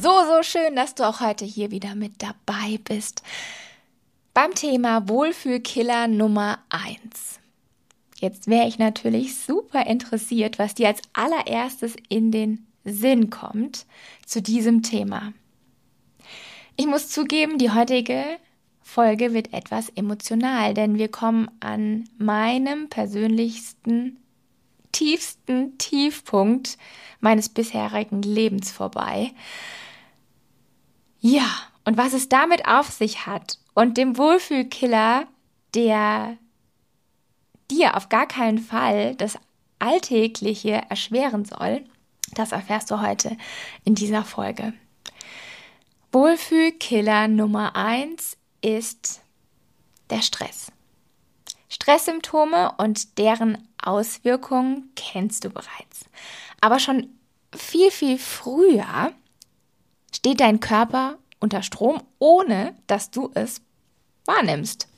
So, so schön, dass du auch heute hier wieder mit dabei bist. Beim Thema Wohlfühlkiller Nummer 1. Jetzt wäre ich natürlich super interessiert, was dir als allererstes in den Sinn kommt zu diesem Thema. Ich muss zugeben, die heutige Folge wird etwas emotional, denn wir kommen an meinem persönlichsten tiefsten Tiefpunkt meines bisherigen Lebens vorbei. Ja, und was es damit auf sich hat und dem Wohlfühlkiller, der dir auf gar keinen Fall das Alltägliche erschweren soll, das erfährst du heute in dieser Folge. Wohlfühlkiller Nummer eins ist der Stress. Stresssymptome und deren Auswirkungen kennst du bereits. Aber schon viel, viel früher steht dein Körper unter Strom, ohne dass du es wahrnimmst.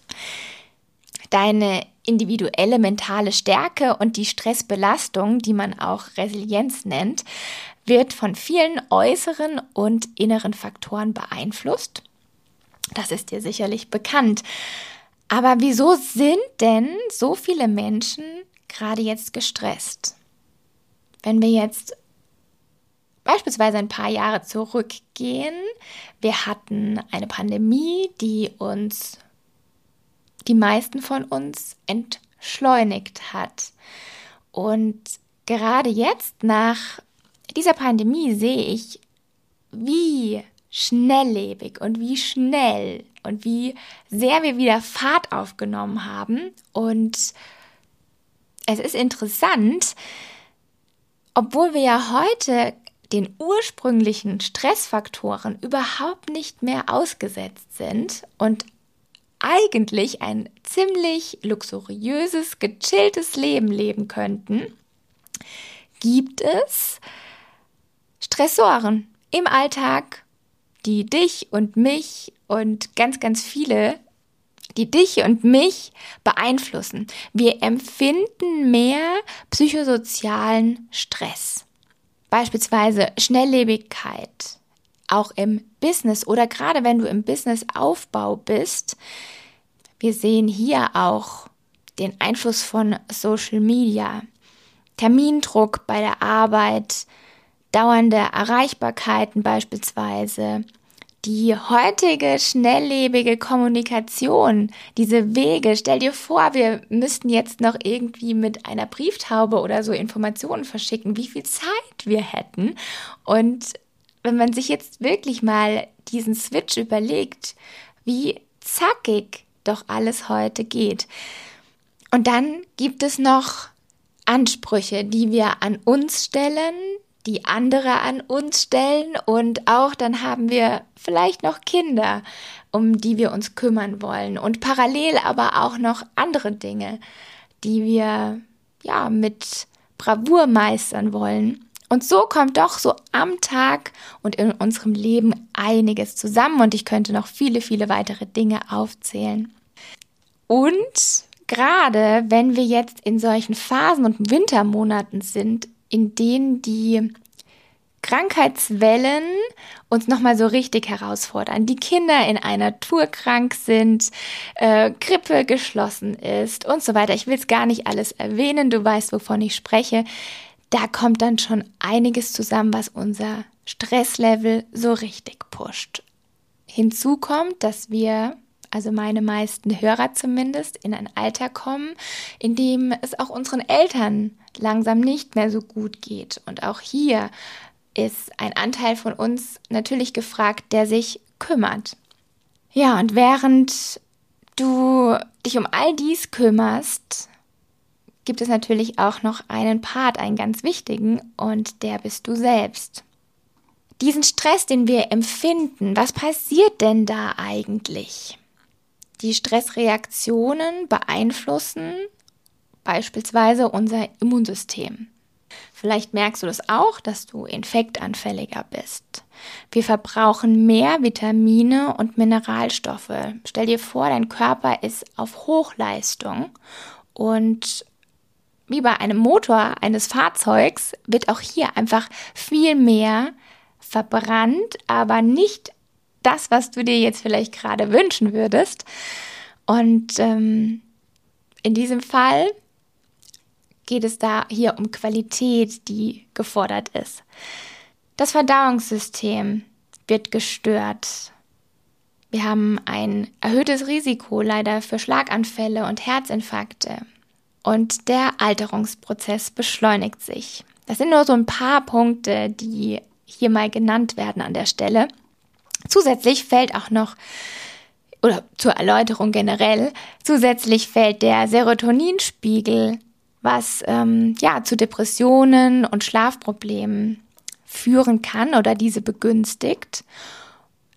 Deine individuelle mentale Stärke und die Stressbelastung, die man auch Resilienz nennt, wird von vielen äußeren und inneren Faktoren beeinflusst. Das ist dir sicherlich bekannt. Aber wieso sind denn so viele Menschen gerade jetzt gestresst? Wenn wir jetzt beispielsweise ein paar Jahre zurückgehen, wir hatten eine Pandemie, die uns, die meisten von uns entschleunigt hat. Und gerade jetzt nach dieser Pandemie sehe ich, wie schnelllebig und wie schnell und wie sehr wir wieder Fahrt aufgenommen haben. Und es ist interessant, obwohl wir ja heute den ursprünglichen Stressfaktoren überhaupt nicht mehr ausgesetzt sind und eigentlich ein ziemlich luxuriöses, gechilltes Leben leben könnten, gibt es Stressoren im Alltag die dich und mich und ganz, ganz viele, die dich und mich beeinflussen. Wir empfinden mehr psychosozialen Stress. Beispielsweise Schnelllebigkeit, auch im Business oder gerade wenn du im Businessaufbau bist. Wir sehen hier auch den Einfluss von Social Media, Termindruck bei der Arbeit, dauernde Erreichbarkeiten beispielsweise, die heutige schnelllebige Kommunikation, diese Wege, stell dir vor, wir müssten jetzt noch irgendwie mit einer Brieftaube oder so Informationen verschicken, wie viel Zeit wir hätten. Und wenn man sich jetzt wirklich mal diesen Switch überlegt, wie zackig doch alles heute geht. Und dann gibt es noch Ansprüche, die wir an uns stellen, die andere an uns stellen und auch dann haben wir vielleicht noch Kinder, um die wir uns kümmern wollen und parallel aber auch noch andere Dinge, die wir ja mit Bravour meistern wollen. Und so kommt doch so am Tag und in unserem Leben einiges zusammen und ich könnte noch viele, viele weitere Dinge aufzählen. Und gerade wenn wir jetzt in solchen Phasen und Wintermonaten sind, in denen die Krankheitswellen uns nochmal so richtig herausfordern. Die Kinder in einer Tour krank sind, äh, Grippe geschlossen ist und so weiter. Ich will es gar nicht alles erwähnen, du weißt, wovon ich spreche. Da kommt dann schon einiges zusammen, was unser Stresslevel so richtig pusht. Hinzu kommt, dass wir also meine meisten Hörer zumindest, in ein Alter kommen, in dem es auch unseren Eltern langsam nicht mehr so gut geht. Und auch hier ist ein Anteil von uns natürlich gefragt, der sich kümmert. Ja, und während du dich um all dies kümmerst, gibt es natürlich auch noch einen Part, einen ganz wichtigen, und der bist du selbst. diesen Stress, den wir empfinden, was passiert denn da eigentlich? Die Stressreaktionen beeinflussen beispielsweise unser Immunsystem. Vielleicht merkst du das auch, dass du infektanfälliger bist. Wir verbrauchen mehr Vitamine und Mineralstoffe. Stell dir vor, dein Körper ist auf Hochleistung und wie bei einem Motor eines Fahrzeugs wird auch hier einfach viel mehr verbrannt, aber nicht das, was du dir jetzt vielleicht gerade wünschen würdest. Und ähm, in diesem Fall geht es da hier um Qualität, die gefordert ist. Das Verdauungssystem wird gestört. Wir haben ein erhöhtes Risiko leider für Schlaganfälle und Herzinfarkte. Und der Alterungsprozess beschleunigt sich. Das sind nur so ein paar Punkte, die hier mal genannt werden an der Stelle. Zusätzlich fällt auch noch, oder zur Erläuterung generell, zusätzlich fällt der Serotoninspiegel, was ähm, ja zu Depressionen und Schlafproblemen führen kann oder diese begünstigt.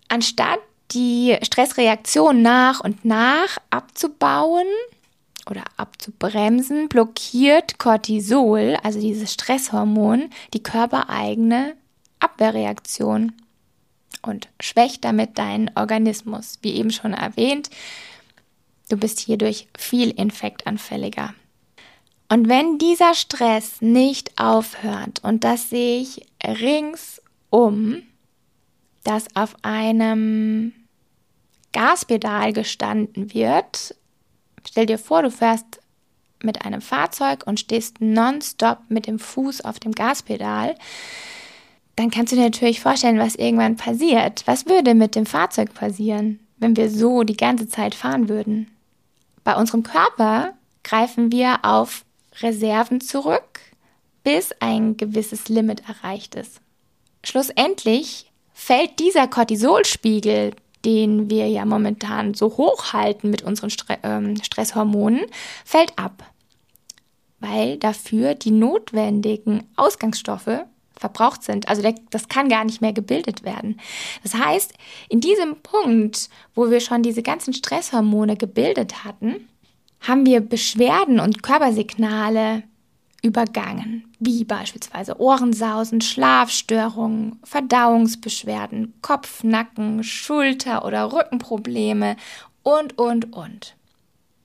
Anstatt die Stressreaktion nach und nach abzubauen oder abzubremsen, blockiert Cortisol, also dieses Stresshormon, die körpereigene Abwehrreaktion und schwächt damit deinen Organismus. Wie eben schon erwähnt, du bist hierdurch viel infektanfälliger. Und wenn dieser Stress nicht aufhört, und das sehe ich ringsum, dass auf einem Gaspedal gestanden wird, stell dir vor, du fährst mit einem Fahrzeug und stehst nonstop mit dem Fuß auf dem Gaspedal, dann kannst du dir natürlich vorstellen, was irgendwann passiert. Was würde mit dem Fahrzeug passieren, wenn wir so die ganze Zeit fahren würden? Bei unserem Körper greifen wir auf Reserven zurück, bis ein gewisses Limit erreicht ist. Schlussendlich fällt dieser Cortisolspiegel, den wir ja momentan so hoch halten mit unseren Stre ähm, Stresshormonen, fällt ab, weil dafür die notwendigen Ausgangsstoffe verbraucht sind. Also der, das kann gar nicht mehr gebildet werden. Das heißt, in diesem Punkt, wo wir schon diese ganzen Stresshormone gebildet hatten, haben wir Beschwerden und Körpersignale übergangen, wie beispielsweise Ohrensausen, Schlafstörungen, Verdauungsbeschwerden, Kopf, Nacken, Schulter- oder Rückenprobleme und, und, und.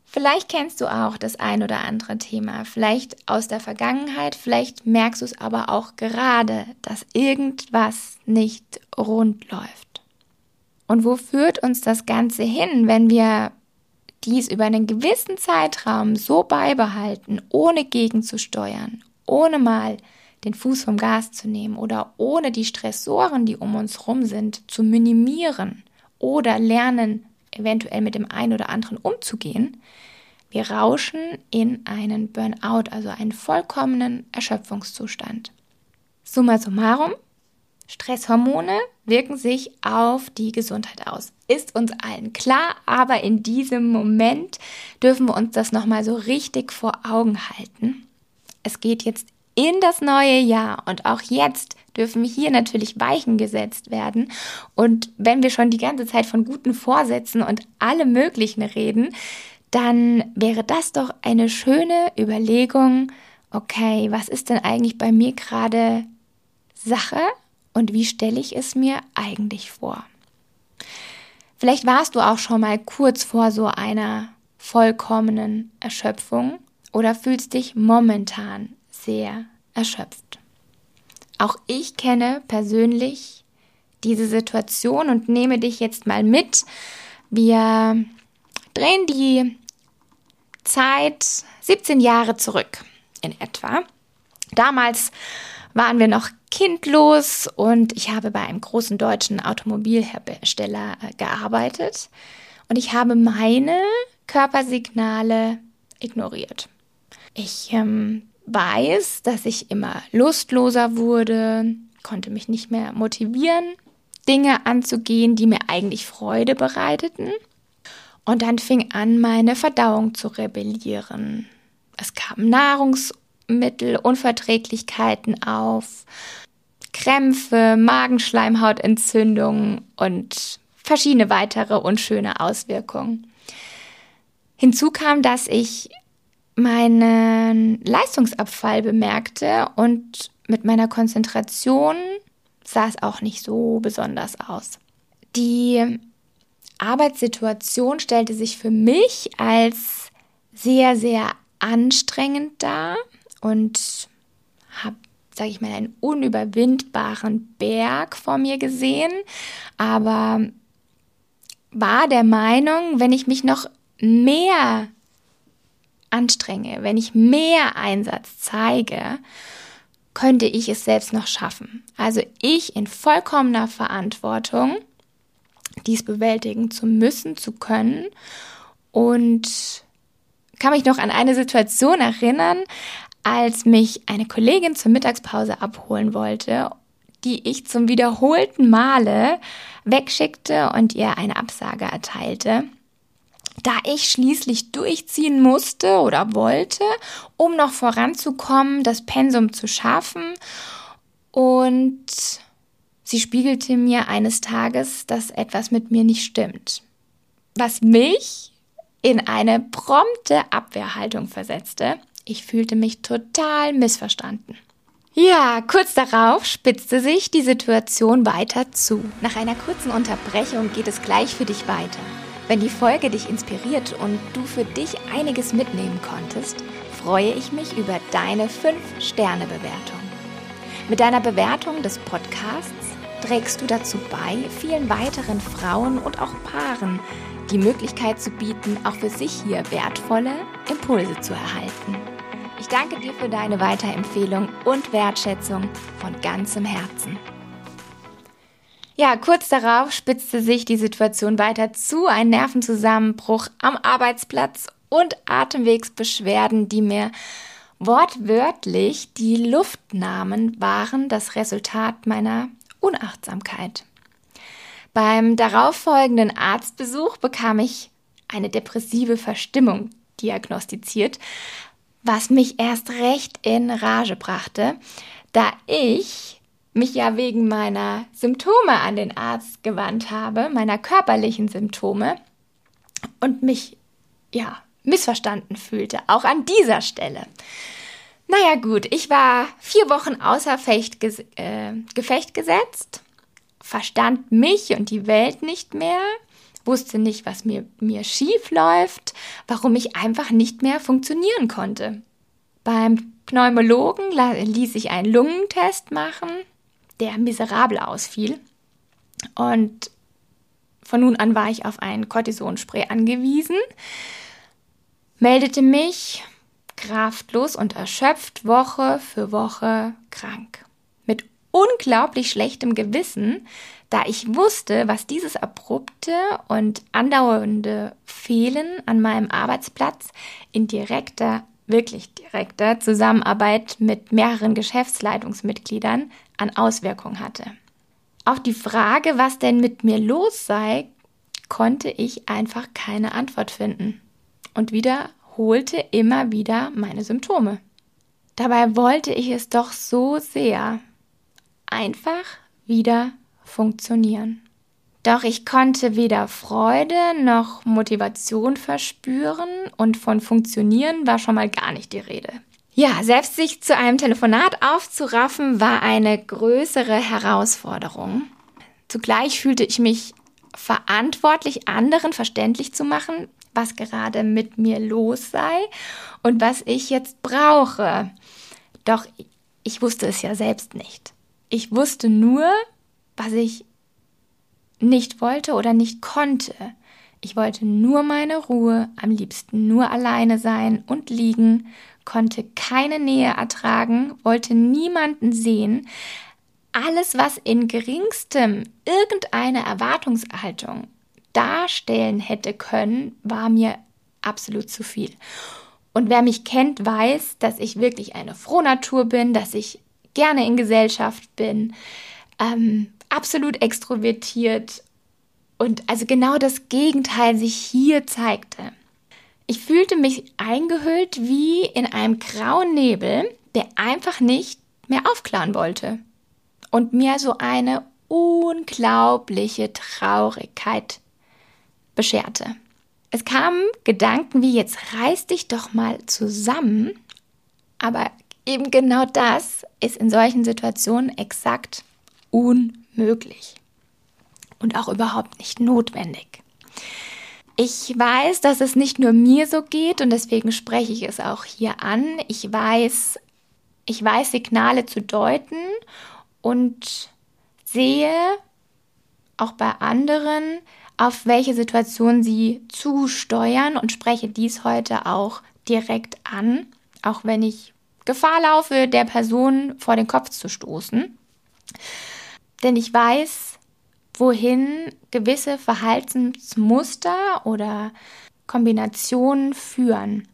Vielleicht kennst du auch das ein oder andere Thema, vielleicht aus der Vergangenheit, vielleicht merkst du es aber auch gerade, dass irgendwas nicht rund läuft. Und wo führt uns das Ganze hin, wenn wir dies über einen gewissen Zeitraum so beibehalten, ohne gegenzusteuern, ohne mal den Fuß vom Gas zu nehmen oder ohne die Stressoren, die um uns rum sind, zu minimieren oder lernen, eventuell mit dem einen oder anderen umzugehen, wir rauschen in einen Burnout, also einen vollkommenen Erschöpfungszustand. Summa summarum, Stresshormone wirken sich auf die Gesundheit aus. Ist uns allen klar, aber in diesem Moment dürfen wir uns das nochmal so richtig vor Augen halten. Es geht jetzt in das neue Jahr und auch jetzt dürfen hier natürlich Weichen gesetzt werden. Und wenn wir schon die ganze Zeit von guten Vorsätzen und allem Möglichen reden, dann wäre das doch eine schöne Überlegung, okay, was ist denn eigentlich bei mir gerade Sache und wie stelle ich es mir eigentlich vor? Vielleicht warst du auch schon mal kurz vor so einer vollkommenen Erschöpfung oder fühlst dich momentan sehr erschöpft. Auch ich kenne persönlich diese Situation und nehme dich jetzt mal mit. Wir drehen die Zeit 17 Jahre zurück in etwa. Damals waren wir noch kindlos und ich habe bei einem großen deutschen Automobilhersteller äh, gearbeitet und ich habe meine Körpersignale ignoriert. Ich ähm, weiß, dass ich immer lustloser wurde, konnte mich nicht mehr motivieren, Dinge anzugehen, die mir eigentlich Freude bereiteten. Und dann fing an, meine Verdauung zu rebellieren. Es kamen Nahrungsmittelunverträglichkeiten auf, Krämpfe, Magenschleimhautentzündungen und verschiedene weitere unschöne Auswirkungen. Hinzu kam, dass ich meinen Leistungsabfall bemerkte und mit meiner Konzentration sah es auch nicht so besonders aus. Die Arbeitssituation stellte sich für mich als sehr, sehr anstrengend dar und habe, sage ich mal, einen unüberwindbaren Berg vor mir gesehen, aber war der Meinung, wenn ich mich noch mehr anstrenge, wenn ich mehr Einsatz zeige, könnte ich es selbst noch schaffen. Also ich in vollkommener Verantwortung, dies bewältigen zu müssen, zu können und kann mich noch an eine Situation erinnern, als mich eine Kollegin zur Mittagspause abholen wollte, die ich zum wiederholten Male wegschickte und ihr eine Absage erteilte da ich schließlich durchziehen musste oder wollte, um noch voranzukommen, das Pensum zu schaffen. Und sie spiegelte mir eines Tages, dass etwas mit mir nicht stimmt, was mich in eine prompte Abwehrhaltung versetzte. Ich fühlte mich total missverstanden. Ja, kurz darauf spitzte sich die Situation weiter zu. Nach einer kurzen Unterbrechung geht es gleich für dich weiter. Wenn die Folge dich inspiriert und du für dich einiges mitnehmen konntest, freue ich mich über deine 5-Sterne-Bewertung. Mit deiner Bewertung des Podcasts trägst du dazu bei, vielen weiteren Frauen und auch Paaren die Möglichkeit zu bieten, auch für sich hier wertvolle Impulse zu erhalten. Ich danke dir für deine Weiterempfehlung und Wertschätzung von ganzem Herzen. Ja, kurz darauf spitzte sich die Situation weiter zu. Ein Nervenzusammenbruch am Arbeitsplatz und Atemwegsbeschwerden, die mir wortwörtlich die Luft nahmen, waren das Resultat meiner Unachtsamkeit. Beim darauffolgenden Arztbesuch bekam ich eine depressive Verstimmung diagnostiziert, was mich erst recht in Rage brachte, da ich mich ja wegen meiner Symptome an den Arzt gewandt habe, meiner körperlichen Symptome und mich ja missverstanden fühlte, auch an dieser Stelle. Naja gut, ich war vier Wochen außer Fecht, äh, Gefecht gesetzt, verstand mich und die Welt nicht mehr, wusste nicht, was mir, mir schief läuft, warum ich einfach nicht mehr funktionieren konnte. Beim Pneumologen ließ ich einen Lungentest machen, der miserabel ausfiel. Und von nun an war ich auf ein Cortisonspray angewiesen, meldete mich kraftlos und erschöpft Woche für Woche krank. Unglaublich schlechtem Gewissen, da ich wusste, was dieses abrupte und andauernde Fehlen an meinem Arbeitsplatz in direkter, wirklich direkter Zusammenarbeit mit mehreren Geschäftsleitungsmitgliedern an Auswirkungen hatte. Auf die Frage, was denn mit mir los sei, konnte ich einfach keine Antwort finden und wiederholte immer wieder meine Symptome. Dabei wollte ich es doch so sehr einfach wieder funktionieren. Doch ich konnte weder Freude noch Motivation verspüren und von Funktionieren war schon mal gar nicht die Rede. Ja, selbst sich zu einem Telefonat aufzuraffen, war eine größere Herausforderung. Zugleich fühlte ich mich verantwortlich, anderen verständlich zu machen, was gerade mit mir los sei und was ich jetzt brauche. Doch ich wusste es ja selbst nicht. Ich wusste nur, was ich nicht wollte oder nicht konnte. Ich wollte nur meine Ruhe, am liebsten nur alleine sein und liegen konnte keine Nähe ertragen, wollte niemanden sehen. Alles, was in geringstem irgendeine Erwartungshaltung darstellen hätte können, war mir absolut zu viel. Und wer mich kennt, weiß, dass ich wirklich eine Frohnatur bin, dass ich gerne in Gesellschaft bin, ähm, absolut extrovertiert und also genau das Gegenteil sich hier zeigte. Ich fühlte mich eingehüllt wie in einem grauen Nebel, der einfach nicht mehr aufklaren wollte. und mir so eine unglaubliche Traurigkeit bescherte. Es kamen Gedanken wie jetzt reiß dich doch mal zusammen, aber eben genau das ist in solchen Situationen exakt unmöglich und auch überhaupt nicht notwendig. Ich weiß, dass es nicht nur mir so geht und deswegen spreche ich es auch hier an. Ich weiß, ich weiß Signale zu deuten und sehe auch bei anderen, auf welche Situation sie zusteuern und spreche dies heute auch direkt an, auch wenn ich Gefahr laufe, der Person vor den Kopf zu stoßen. Denn ich weiß, wohin gewisse Verhaltensmuster oder Kombinationen führen.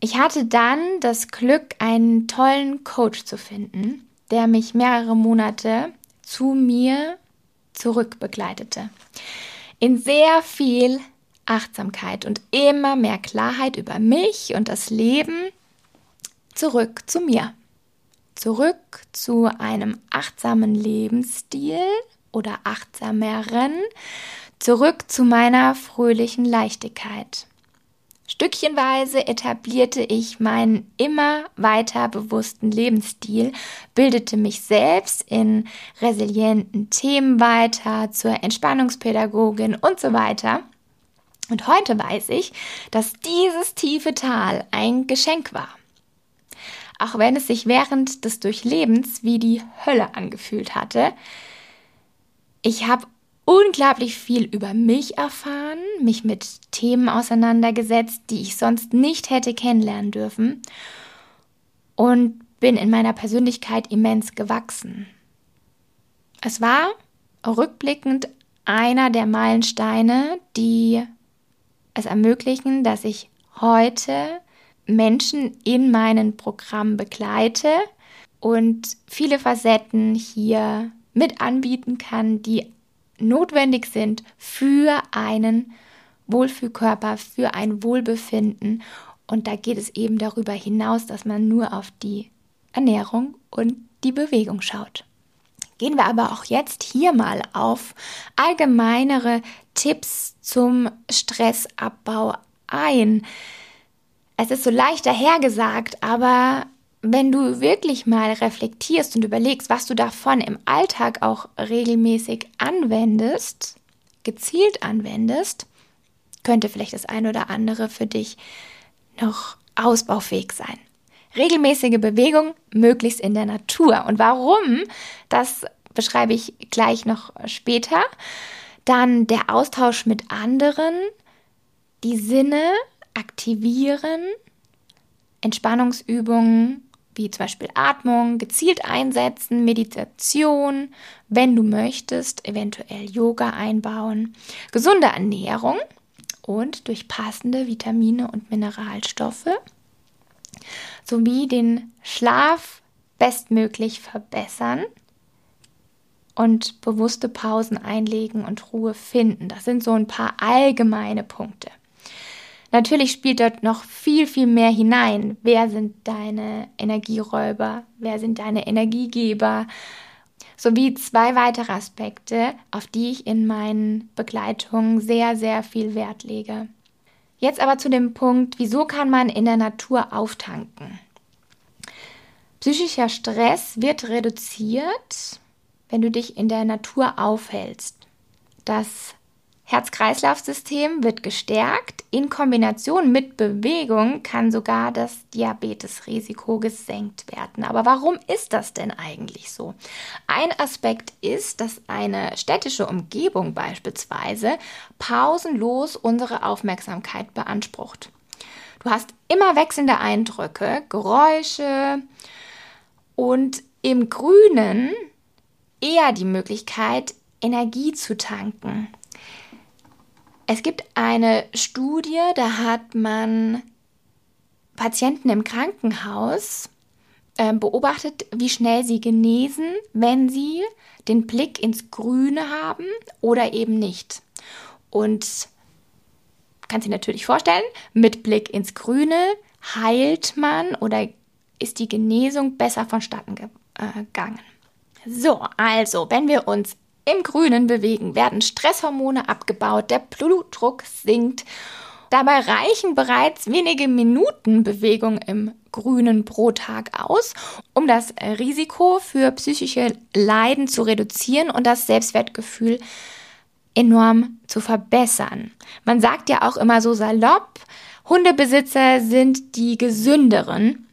Ich hatte dann das Glück, einen tollen Coach zu finden, der mich mehrere Monate zu mir zurückbegleitete. In sehr viel Achtsamkeit und immer mehr Klarheit über mich und das Leben zurück zu mir. Zurück zu einem achtsamen Lebensstil oder achtsameren, zurück zu meiner fröhlichen Leichtigkeit. Stückchenweise etablierte ich meinen immer weiter bewussten Lebensstil, bildete mich selbst in resilienten Themen weiter, zur Entspannungspädagogin und so weiter. Und heute weiß ich, dass dieses tiefe Tal ein Geschenk war. Auch wenn es sich während des Durchlebens wie die Hölle angefühlt hatte, ich habe unglaublich viel über mich erfahren, mich mit Themen auseinandergesetzt, die ich sonst nicht hätte kennenlernen dürfen und bin in meiner Persönlichkeit immens gewachsen. Es war rückblickend einer der Meilensteine, die es ermöglichen, dass ich heute Menschen in meinen Programmen begleite und viele Facetten hier mit anbieten kann, die notwendig sind für einen Wohlfühlkörper, für ein Wohlbefinden. Und da geht es eben darüber hinaus, dass man nur auf die Ernährung und die Bewegung schaut. Gehen wir aber auch jetzt hier mal auf allgemeinere Tipps zum Stressabbau ein. Es ist so leicht dahergesagt, aber wenn du wirklich mal reflektierst und überlegst, was du davon im Alltag auch regelmäßig anwendest, gezielt anwendest, könnte vielleicht das eine oder andere für dich noch ausbaufähig sein. Regelmäßige Bewegung, möglichst in der Natur. Und warum, das beschreibe ich gleich noch später. Dann der Austausch mit anderen, die Sinne aktivieren, Entspannungsübungen wie zum Beispiel Atmung, gezielt einsetzen, Meditation, wenn du möchtest, eventuell Yoga einbauen, gesunde Ernährung und durch passende Vitamine und Mineralstoffe sowie den Schlaf bestmöglich verbessern und bewusste Pausen einlegen und Ruhe finden. Das sind so ein paar allgemeine Punkte. Natürlich spielt dort noch viel, viel mehr hinein. Wer sind deine Energieräuber? Wer sind deine Energiegeber? Sowie zwei weitere Aspekte, auf die ich in meinen Begleitungen sehr, sehr viel Wert lege. Jetzt aber zu dem Punkt, wieso kann man in der Natur auftanken? Psychischer Stress wird reduziert, wenn du dich in der Natur aufhältst. Das Herz-Kreislauf-System wird gestärkt. In Kombination mit Bewegung kann sogar das Diabetesrisiko gesenkt werden. Aber warum ist das denn eigentlich so? Ein Aspekt ist, dass eine städtische Umgebung beispielsweise pausenlos unsere Aufmerksamkeit beansprucht. Du hast immer wechselnde Eindrücke, Geräusche und im Grünen eher die Möglichkeit, Energie zu tanken. Es gibt eine Studie, da hat man Patienten im Krankenhaus äh, beobachtet, wie schnell sie genesen, wenn sie den Blick ins Grüne haben oder eben nicht. Und kann sich natürlich vorstellen, mit Blick ins Grüne heilt man oder ist die Genesung besser vonstatten äh, gegangen. So, also, wenn wir uns im Grünen bewegen, werden Stresshormone abgebaut, der Blutdruck sinkt. Dabei reichen bereits wenige Minuten Bewegung im Grünen pro Tag aus, um das Risiko für psychische Leiden zu reduzieren und das Selbstwertgefühl enorm zu verbessern. Man sagt ja auch immer so salopp, Hundebesitzer sind die gesünderen.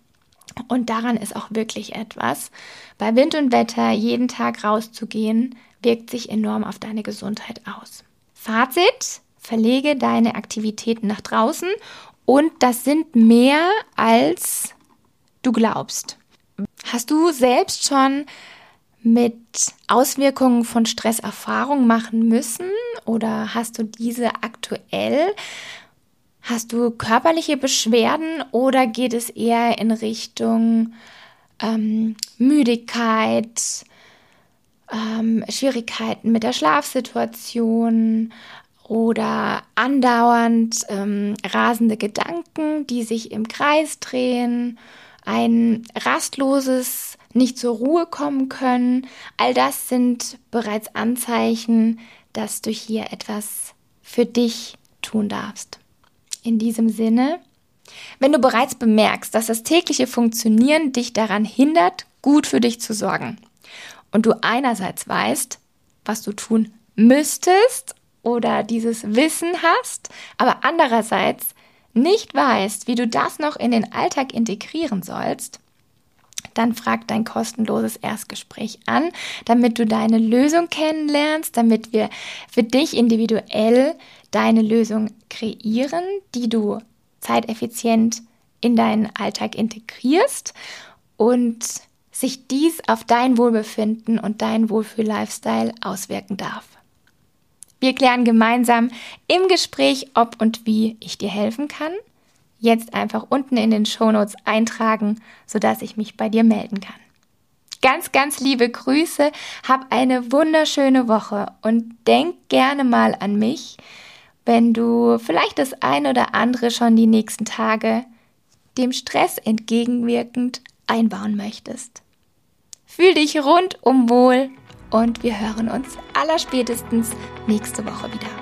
Und daran ist auch wirklich etwas. Bei Wind und Wetter jeden Tag rauszugehen, wirkt sich enorm auf deine Gesundheit aus. Fazit, verlege deine Aktivitäten nach draußen und das sind mehr als du glaubst. Hast du selbst schon mit Auswirkungen von Stress Erfahrung machen müssen oder hast du diese aktuell? Hast du körperliche Beschwerden oder geht es eher in Richtung ähm, Müdigkeit, ähm, Schwierigkeiten mit der Schlafsituation oder andauernd ähm, rasende Gedanken, die sich im Kreis drehen, ein rastloses nicht zur Ruhe kommen können. All das sind bereits Anzeichen, dass du hier etwas für dich tun darfst. In diesem Sinne, wenn du bereits bemerkst, dass das tägliche Funktionieren dich daran hindert, gut für dich zu sorgen und du einerseits weißt, was du tun müsstest oder dieses Wissen hast, aber andererseits nicht weißt, wie du das noch in den Alltag integrieren sollst, dann frag dein kostenloses Erstgespräch an, damit du deine Lösung kennenlernst, damit wir für dich individuell deine Lösung kreieren, die du zeiteffizient in deinen Alltag integrierst. Und sich dies auf dein Wohlbefinden und dein Wohlfühl-Lifestyle auswirken darf. Wir klären gemeinsam im Gespräch, ob und wie ich dir helfen kann jetzt einfach unten in den Shownotes eintragen, sodass ich mich bei dir melden kann. Ganz, ganz liebe Grüße, hab eine wunderschöne Woche und denk gerne mal an mich, wenn du vielleicht das ein oder andere schon die nächsten Tage dem Stress entgegenwirkend einbauen möchtest. Fühl dich rundum wohl und wir hören uns allerspätestens nächste Woche wieder.